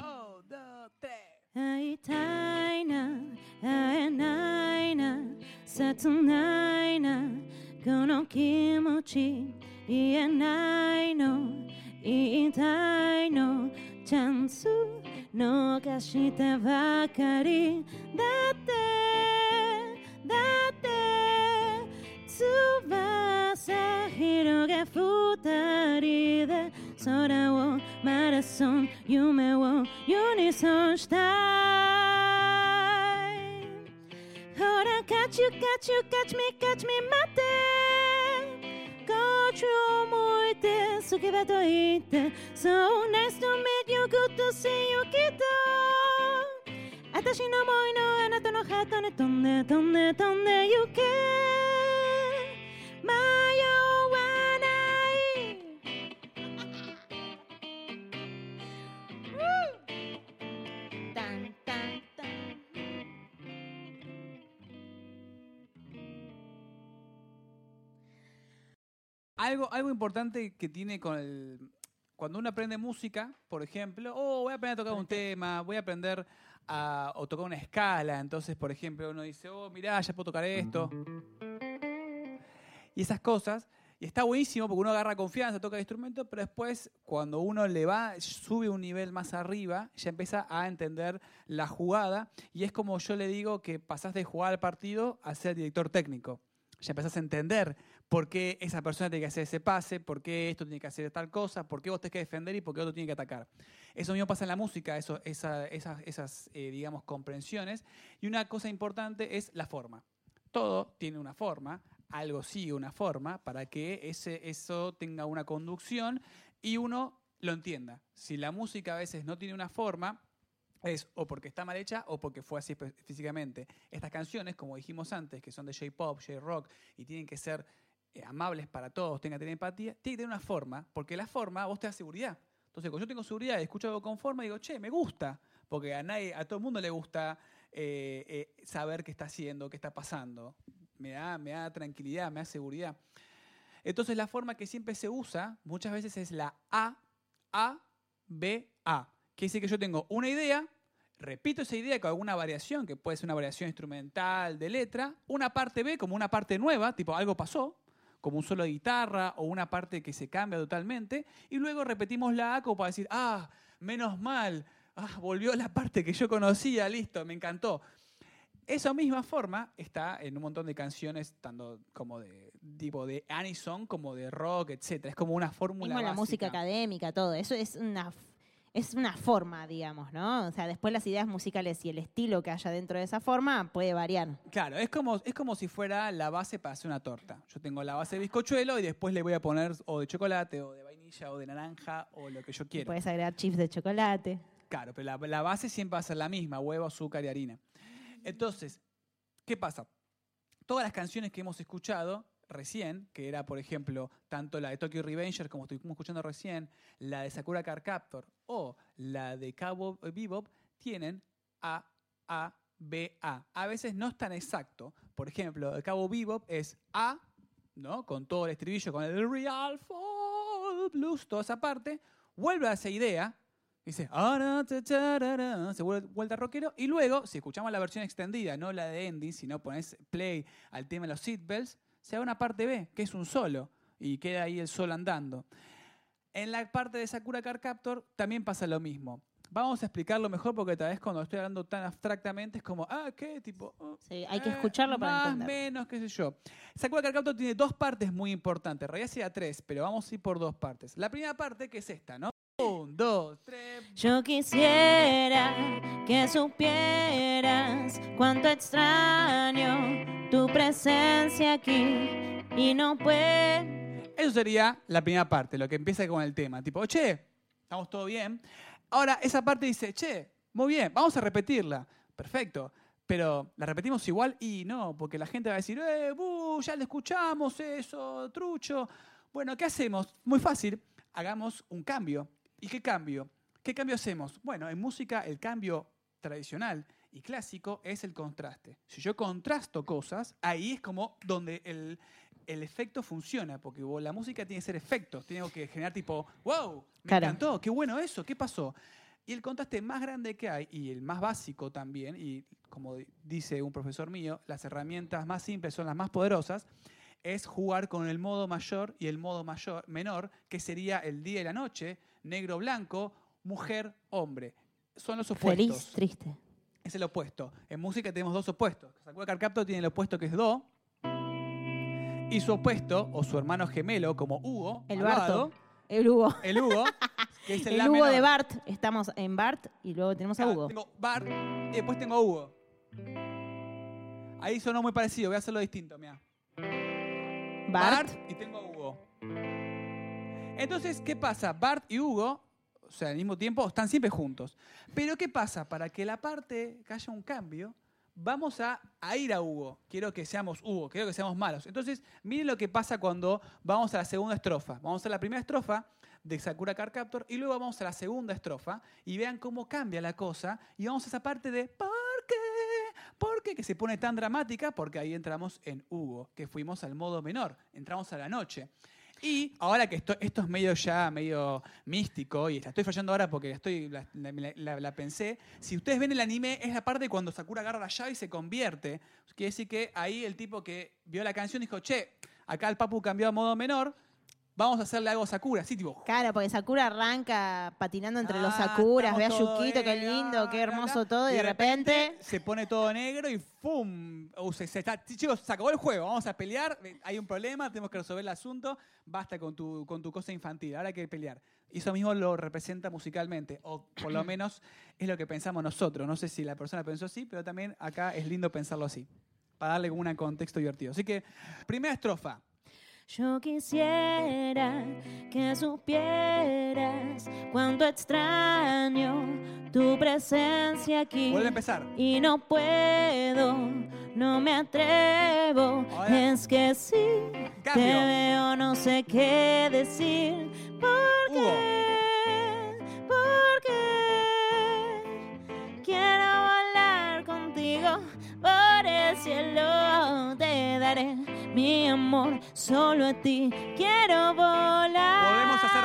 Un, dos, tres. 会いたいな会えないな切ないなこの気持ち言えないの言いたいのチャンス逃してばかりだってだって翼広げ二人で空をマラソン夢をユニソンしたいほら catch you catch you catch me catch me 待ってこっちを向いて好きだと言って So nice to meet you good to see you きっと私の思いのあなたのハートに飛んで飛んで飛んで行け Algo, algo importante que tiene con el. Cuando uno aprende música, por ejemplo, oh, voy a aprender a tocar un tema, voy a aprender a o tocar una escala. Entonces, por ejemplo, uno dice, oh, mirá, ya puedo tocar esto. Y esas cosas. Y está buenísimo porque uno agarra confianza, toca el instrumento, pero después, cuando uno le va, sube un nivel más arriba, ya empieza a entender la jugada. Y es como yo le digo que pasás de jugar al partido a ser director técnico. Ya empezás a entender por qué esa persona tiene que hacer ese pase, por qué esto tiene que hacer tal cosa, por qué vos tenés que defender y por qué otro tiene que atacar. Eso mismo pasa en la música, eso, esa- esas, esas eh, digamos, comprensiones. Y una cosa importante es la forma. Todo tiene una forma, algo sigue una forma para que ese, eso tenga una conducción y uno lo entienda. Si la música a veces no tiene una forma, es o porque está mal hecha o porque fue así físicamente. Estas canciones, como dijimos antes, que son de J-pop, J-rock y tienen que ser eh, amables para todos, tengan que tener empatía, tiene que tener una forma, porque la forma vos te da seguridad. Entonces, cuando yo tengo seguridad y escucho algo con forma, digo, che, me gusta, porque a nadie, a todo el mundo le gusta eh, eh, saber qué está haciendo, qué está pasando. Me da, me da tranquilidad, me da seguridad. Entonces, la forma que siempre se usa muchas veces es la A, A, B, A. Quiere decir que yo tengo una idea, repito esa idea con alguna variación, que puede ser una variación instrumental de letra, una parte B como una parte nueva, tipo algo pasó, como un solo de guitarra o una parte que se cambia totalmente, y luego repetimos la A como para decir, ah, menos mal, ah, volvió la parte que yo conocía, listo, me encantó. Esa misma forma está en un montón de canciones, tanto como de tipo de Anison, como de rock, etc. Es como una fórmula. Mismo la música académica, todo. Eso es una, es una forma, digamos, ¿no? O sea, después las ideas musicales y el estilo que haya dentro de esa forma puede variar. Claro, es como, es como si fuera la base para hacer una torta. Yo tengo la base de bizcochuelo y después le voy a poner o de chocolate, o de vainilla, o de naranja, o lo que yo quiero. Puedes agregar chips de chocolate. Claro, pero la, la base siempre va a ser la misma, huevo, azúcar y harina. Entonces, ¿qué pasa? Todas las canciones que hemos escuchado recién, que era, por ejemplo, tanto la de Tokyo Revenger, como estuvimos escuchando recién, la de Sakura Card Captor o la de Cabo Bebop, tienen A, A, B, A. A veces no es tan exacto. Por ejemplo, el Cabo Bebop es A, ¿no? Con todo el estribillo, con el Real Fall Blues, toda esa parte, vuelve a esa idea, dice, se vuelve vuelta rockero, y luego, si escuchamos la versión extendida, no la de ending, sino pones play al tema de los seatbelts, se da una parte B, que es un solo, y queda ahí el solo andando. En la parte de Sakura Card Captor también pasa lo mismo. Vamos a explicarlo mejor porque tal vez cuando estoy hablando tan abstractamente es como, ah, ¿qué? Tipo, oh, Sí, hay que escucharlo para más, entenderlo. menos, qué sé yo. Sakura Card Captor tiene dos partes muy importantes. En realidad sería tres, pero vamos a ir por dos partes. La primera parte que es esta, ¿no? Un, dos, tres. Yo quisiera que supieras cuánto extraño tu presencia aquí y no puedo. Eso sería la primera parte, lo que empieza con el tema. Tipo, che, estamos todo bien. Ahora, esa parte dice, che, muy bien, vamos a repetirla. Perfecto. Pero la repetimos igual y no, porque la gente va a decir, eh, bu, ya le escuchamos eso, trucho. Bueno, ¿qué hacemos? Muy fácil, hagamos un cambio. ¿Y qué cambio? ¿Qué cambio hacemos? Bueno, en música el cambio tradicional y clásico es el contraste. Si yo contrasto cosas, ahí es como donde el, el efecto funciona, porque vos- la música tiene que ser efectos, tiene que generar tipo, wow, me Claro. encantó, qué bueno eso, ¿qué pasó? Y el contraste más grande que hay, y el más básico también, y como di- dice un profesor mío, las herramientas más simples son las más poderosas, es jugar con el modo mayor y el modo mayor, menor, que sería el día y la noche, negro-blanco, mujer-hombre. Son los opuestos. Feliz, triste. Es el opuesto. En música tenemos dos opuestos. Sakura Card Captor tiene el opuesto que es Do. Y su opuesto, o su hermano gemelo, como Hugo, El Barto. El Hugo. el Hugo, que es el, El Hugo menor. de Bart. Estamos en Bart y luego tenemos a Ah, Hugo. Tengo Bart y después tengo Hugo. Ahí sonó muy parecido, voy a hacerlo distinto, mira. Bart. y tengo a Hugo. Entonces, ¿qué pasa? Bart y Hugo, o sea, al mismo tiempo, están siempre juntos. Pero ¿qué pasa? Para que la parte, que haya un cambio, vamos a, ir a Hugo. Quiero que seamos Hugo, quiero que seamos malos. Entonces, miren lo que pasa cuando vamos a la segunda estrofa. Vamos a la primera estrofa de Sakura Card Captor y luego vamos a la segunda estrofa y vean cómo cambia la cosa y vamos a esa parte de ¿por qué? ¿Por qué? Que se pone tan dramática porque ahí entramos en Hugo, que fuimos al modo menor, entramos a la noche. Y ahora que esto, esto es medio ya, medio místico, y la estoy fallando ahora porque estoy, la, la- la- pensé, si ustedes ven el anime, es la parte cuando Sakura agarra la llave y se convierte. Quiere decir que ahí el tipo que vio la canción dijo, che, acá el papu cambió a modo menor, vamos a hacerle algo a Sakura. Así tipo, Claro, porque Sakura arranca patinando entre los Ah, Sakuras, ve a Yukito, qué lindo, ah, qué hermoso todo, y de repente se pone todo negro y ¡fum! Uh, se- se está- chicos, se acabó el juego, vamos a pelear, eh, hay un problema, tenemos que resolver el asunto, basta con tu, con tu cosa infantil, ahora hay que pelear. Y eso mismo lo representa musicalmente, o por lo menos es lo que pensamos nosotros. No sé si la persona pensó así, pero también acá es lindo pensarlo así, para darle un contexto divertido. Así que, primera estrofa. Yo quisiera que supieras cuánto extraño tu presencia aquí. Vuelve a empezar. Y no puedo, no me atrevo. Es que sí, te Cambio. veo, no sé qué decir. ¿Por Hugo. qué? ¿Por qué? Quiero volar contigo por el cielo. Te daré mi amor solo a ti. Quiero volar. Volvemos a hacer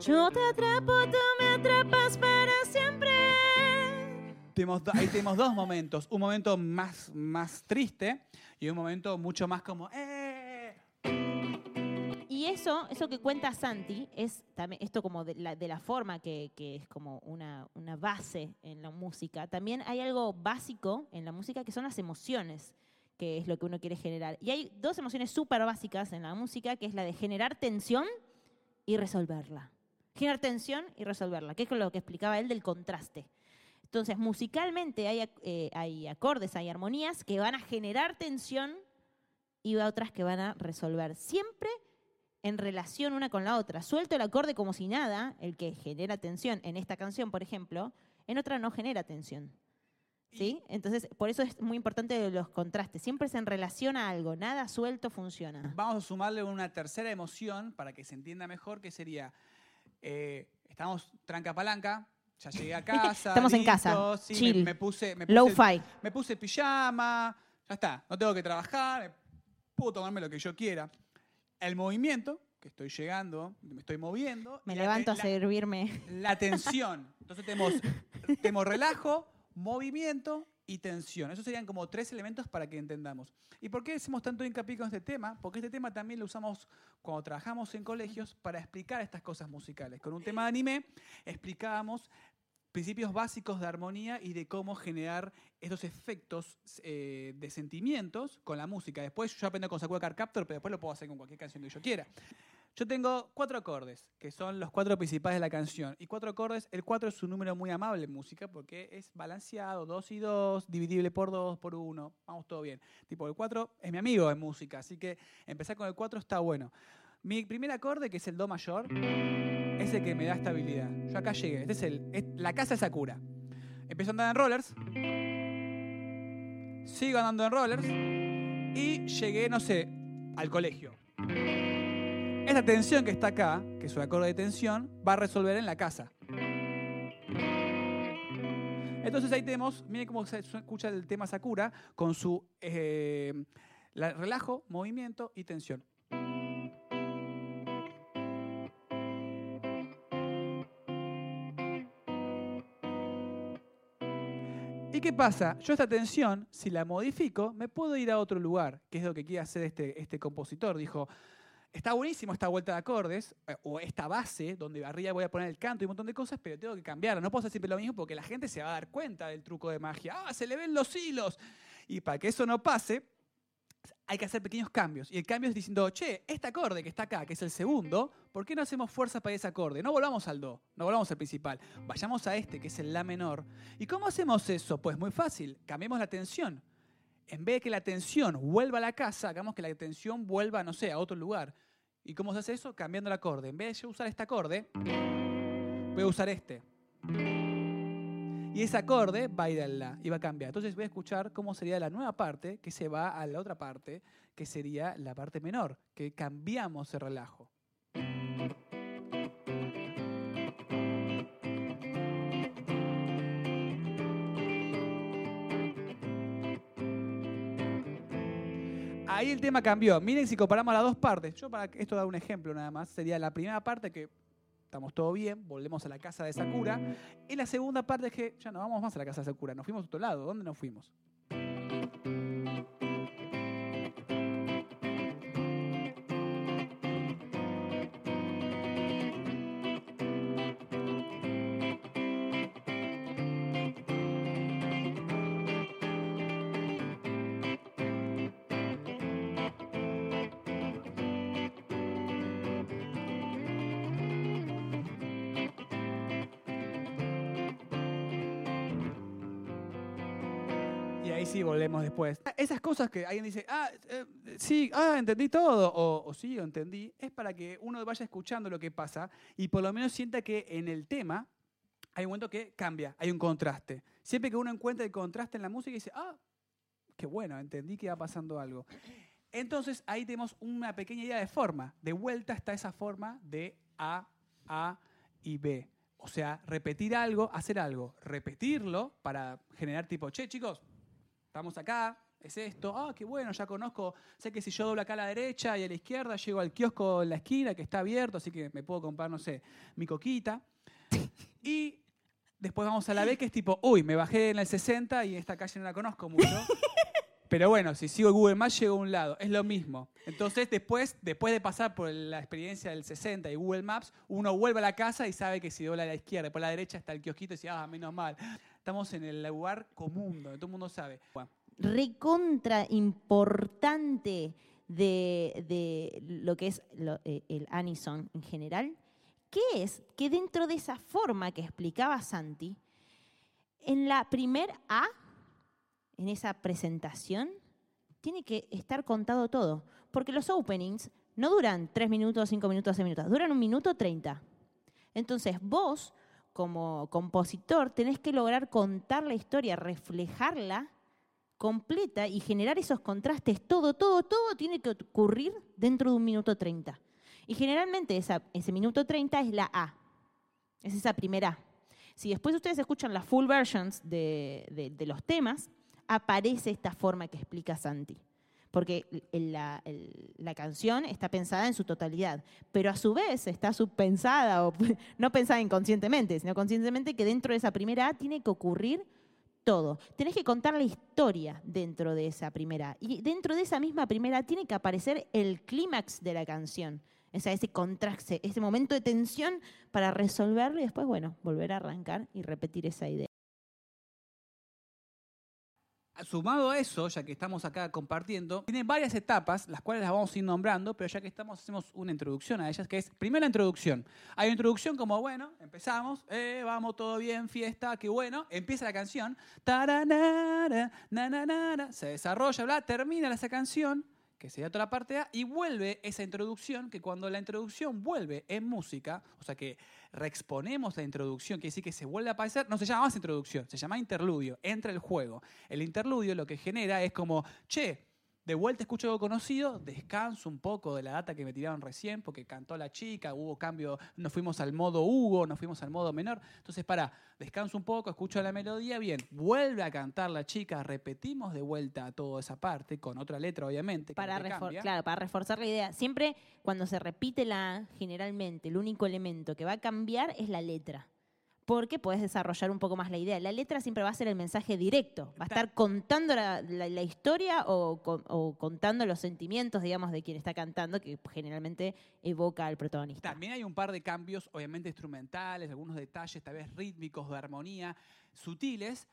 Yo te atrapo, tú me atrapas para siempre. Ahí tenemos dos momentos. Un momento más, más triste y un momento mucho más como... ¡Eh! Y eso, eso que cuenta Santi, es también esto como de la, de la forma que, que es como una, una base en la música. También hay algo básico en la música que son las emociones, que es lo que uno quiere generar. Y hay dos emociones súper básicas en la música, que es la de generar tensión y resolverla. Generar tensión y resolverla, que es lo que explicaba él del contraste. Entonces, musicalmente hay, eh, hay acordes, hay armonías que van a generar tensión y otras que van a resolver. Siempre en relación una con la otra. Suelto el acorde como si nada, el que genera tensión en esta canción, por ejemplo, en otra no genera tensión. ¿Sí? Entonces, por eso es muy importante los contrastes. Siempre se en relación a algo, nada suelto funciona. Vamos a sumarle una tercera emoción para que se entienda mejor, que sería, eh, estamos tranca palanca, ya llegué a casa. Estamos en casa, sí, chill. Me, me puse, me puse, Low-fi. me puse pijama, ya está, no tengo que trabajar, puedo tomarme lo que yo quiera. El movimiento, que estoy llegando, me estoy moviendo. Me la- levanto a la- servirme. La tensión. Entonces tenemos, tenemos relajo, movimiento y tensión. Esos serían como tres elementos para que entendamos. ¿Y por qué hacemos tanto hincapié con este tema? Porque este tema también lo usamos cuando trabajamos en colegios para explicar estas cosas musicales. Con un tema de anime explicábamos principios básicos de armonía y de cómo generar estos efectos eh, de sentimientos con la música. Después yo aprendo con Sakura Card Captor, pero después lo puedo hacer con cualquier canción que yo quiera. Yo tengo cuatro acordes, que son los cuatro principales de la canción. Y cuatro acordes, el cuatro es un número muy amable en música porque es balanceado, dos y dos, dividible por dos, por uno, vamos todo bien. Tipo, el cuatro es mi amigo en música, así que empezar con el cuatro está bueno. Mi primer acorde, que es el do mayor, es el que me da estabilidad. Yo acá llegué, este es, el, la casa de Sakura. Empiezo a andar en rollers, sigo andando en rollers y llegué, no sé, al colegio. Esta tensión que está acá, que es un acorde de tensión, va a resolver en la casa. Entonces ahí tenemos, miren cómo se escucha el tema Sakura con su eh, la- relajo, movimiento y tensión. ¿Y qué pasa? Yo esta tensión, si la modifico, me puedo ir a otro lugar, que es lo que quiere hacer este, este compositor. Dijo, está buenísimo esta vuelta de acordes, eh, o esta base, donde arriba voy a poner el canto y un montón de cosas, pero tengo que cambiarla. No puedo hacer siempre lo mismo porque la gente se va a dar cuenta del truco de magia. ¡Ah, se le ven los hilos! Y para que eso no pase, hay que hacer pequeños cambios. Y el cambio es diciendo, che, este acorde que está acá, que es el segundo, ¿por qué no hacemos fuerza para ese acorde? No volvamos al do, no volvamos al principal. Vayamos a este, que es el la menor. ¿Y cómo hacemos eso? Pues muy fácil, cambiemos la tensión. En vez de que la tensión vuelva a la casa, hagamos que la tensión vuelva, no sé, a otro lugar. ¿Y cómo se hace eso? Cambiando el acorde. En vez de usar este acorde, voy a usar este. Y ese acorde va a ir al la y va a cambiar. Entonces voy a escuchar cómo sería la nueva parte que se va a la otra parte, que sería la parte menor, que cambiamos el relajo. Ahí el tema cambió. Miren si comparamos las dos partes. Yo para esto dar un ejemplo nada más. Sería la primera parte que estamos todo bien, volvemos a la casa de Sakura. Y la segunda parte es que ya no vamos más a la casa de Sakura, nos fuimos a otro lado. ¿Dónde nos fuimos? Ahí sí volvemos después. Esas cosas que alguien dice, ah, eh, sí, ah, entendí todo, o, o sí, o entendí, es para que uno vaya escuchando lo que pasa y por lo menos sienta que en el tema hay un momento que cambia, hay un contraste. Siempre que uno encuentra el contraste en la música y dice, ah, qué bueno, entendí que va pasando algo. Entonces ahí tenemos una pequeña idea de forma. De vuelta está esa forma de A, A y B. O sea, repetir algo, hacer algo, repetirlo para generar tipo, che, chicos, estamos acá, es esto, ah, qué bueno, ya conozco, sé que si yo doblo acá a la derecha y a la izquierda, llego al kiosco en la esquina que está abierto, así que me puedo comprar, no sé, mi coquita. Y después vamos a la B, que es tipo, uy, me bajé en el 60 y esta calle no la conozco mucho. Pero bueno, si sigo Google Maps, llego a un lado. Es lo mismo. Entonces, después, después de pasar por la experiencia del 60 y Google Maps, uno vuelve a la casa y sabe que si dobla a la izquierda, por la derecha está el kiosquito y dice, ah, menos mal. Estamos en el lugar común, donde todo el mundo sabe. Bueno, recontra importante de, de lo que es eh, el Anison en general, que es que dentro de esa forma que explicaba Santi, en la primer A, en esa presentación, tiene que estar contado todo. Porque los openings no duran 3 minutos, 5 minutos, 6 minutos, duran un minuto 30. Entonces vos, como compositor, tenés que lograr contar la historia, reflejarla completa y generar esos contrastes. Todo, todo, todo tiene que ocurrir dentro de un minuto 30. Y generalmente esa- ese minuto 30 es la A. Es esa primera A. Si después ustedes escuchan las full versions de, de- de los temas, aparece esta forma que explica Santi. Porque la, canción está pensada en su totalidad, pero a su vez está subpensada, o no pensada inconscientemente, sino conscientemente que dentro de esa primera A tiene que ocurrir todo. Tenés que contar la historia dentro de esa primera. Y dentro de esa misma primera tiene que aparecer el clímax de la canción. O sea, ese contraste, ese momento de tensión para resolverlo y después, bueno, volver a arrancar y repetir esa idea. Sumado a eso, ya que estamos acá compartiendo, tiene varias etapas, las cuales las vamos a ir nombrando, pero ya que estamos, hacemos una introducción a ellas, que es, primero la introducción. Hay una introducción como, bueno, empezamos, eh, vamos, todo bien, fiesta, qué bueno, empieza la canción, se desarrolla, bla, termina esa canción, que sería toda la parte A, y vuelve esa introducción, que cuando la introducción vuelve en música, o sea que reexponemos la introducción, quiere decir que se vuelve a aparecer, no se llama más introducción, se llama interludio, entra el juego. El interludio lo que genera es como, che, de vuelta escucho algo conocido, descanso un poco de la data que me tiraron recién, porque cantó la chica, hubo cambio, nos fuimos al modo Hugo, nos fuimos al modo menor. Entonces, para, descanso un poco, escucho la melodía, bien, vuelve a cantar la chica, repetimos de vuelta toda esa parte, con otra letra, obviamente. Para, no refor- claro, para reforzar la idea. Siempre cuando se repite la A, generalmente el único elemento que va a cambiar es la letra. Porque puedes desarrollar un poco más la idea. La letra siempre va a ser el mensaje directo, va a estar contando la, la- la historia o, con- o contando los sentimientos, digamos, de quien está cantando, que generalmente evoca al protagonista. También hay un par de cambios, obviamente instrumentales, algunos detalles, tal vez rítmicos, de armonía, sutiles,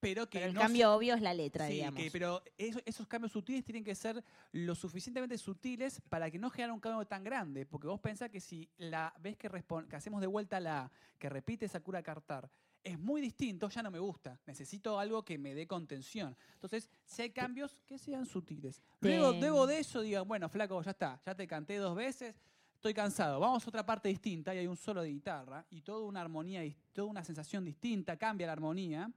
pero que Pero el no cambio obvio es la letra, Sí, digamos. que- pero eso- esos cambios sutiles tienen que ser lo suficientemente sutiles para que no genere un cambio tan grande. Porque vos pensás que si la vez que, que hacemos de vuelta la A, que repite Sakura Cartar, es muy distinto, ya no me gusta. Necesito algo que me dé contención. Entonces, si hay cambios, que sean sutiles. Luego, luego de eso, digan, bueno, flaco, ya está, ya te canté dos veces, estoy cansado. Vamos a otra parte distinta y hay un solo de guitarra y toda una armonía, toda una sensación distinta, cambia la armonía.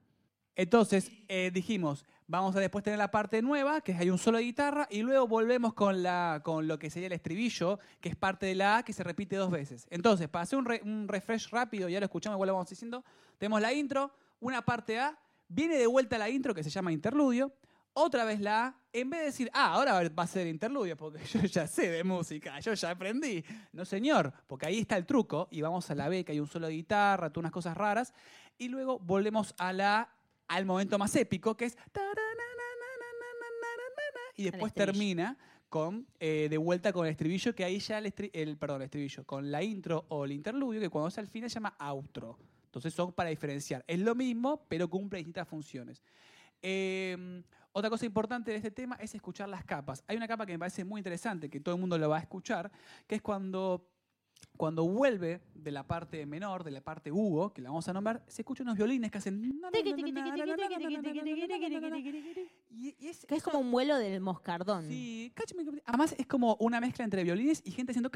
Entonces eh, dijimos, vamos a después tener la parte nueva, que hay un solo de guitarra, y luego volvemos con, la, con lo que sería el estribillo, que es parte de la A, que se repite dos veces. Entonces, para hacer un, re- un refresh rápido, ya lo escuchamos, igual lo vamos diciendo, tenemos la intro, una parte A, viene de vuelta la intro, que se llama interludio, otra vez la A, en vez de decir, ah, ahora va a ser interludio, porque yo ya sé de música, yo ya aprendí. No, señor, porque ahí está el truco, y vamos a la B, que hay un solo de guitarra, unas cosas raras, y luego volvemos a la al momento más épico, que es... Y después termina con de vuelta con el estribillo, que ahí ya el, perdón, el estribillo, con la intro o el interludio, que cuando es al final se llama outro. Entonces son para diferenciar. Es lo mismo, pero cumple distintas funciones. Eh, otra cosa importante de este tema es escuchar las capas. Hay una capa que me parece muy interesante, que todo el mundo lo va a escuchar, que es cuando, cuando vuelve de la parte menor, de la parte Hugo, que la vamos a nombrar, se escuchan unos violines que hacen... Y, es, Que es como un vuelo del moscardón. Sí, además es como una mezcla entre violines y gente haciendo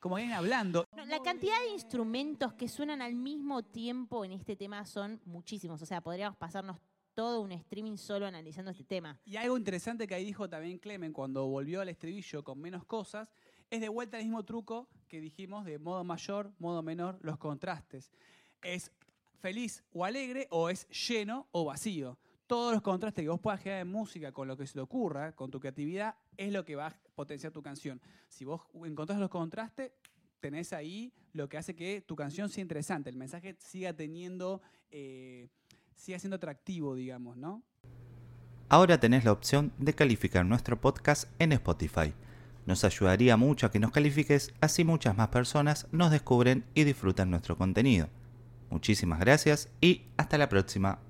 como alguien hablando. La cantidad de instrumentos que suenan al mismo tiempo en este tema son muchísimos. O sea, podríamos pasarnos todo un streaming solo analizando este tema. Y algo interesante que ahí dijo también Clemen cuando volvió al estribillo con menos cosas, es de vuelta el mismo truco que dijimos de modo mayor, modo menor, los contrastes. Es feliz o alegre o es lleno o vacío. Todos los contrastes que vos puedas generar en música con lo que se te ocurra, con tu creatividad, es lo que va a potenciar tu canción. Si vos encontrás los contrastes, tenés ahí lo que hace que tu canción sea interesante, el mensaje siga teniendo, eh, siga siendo atractivo, digamos, ¿no? Ahora tenés la opción de calificar nuestro podcast en Spotify. Nos ayudaría mucho a que nos califiques, así muchas más personas nos descubren y disfrutan nuestro contenido. Muchísimas gracias y hasta la próxima.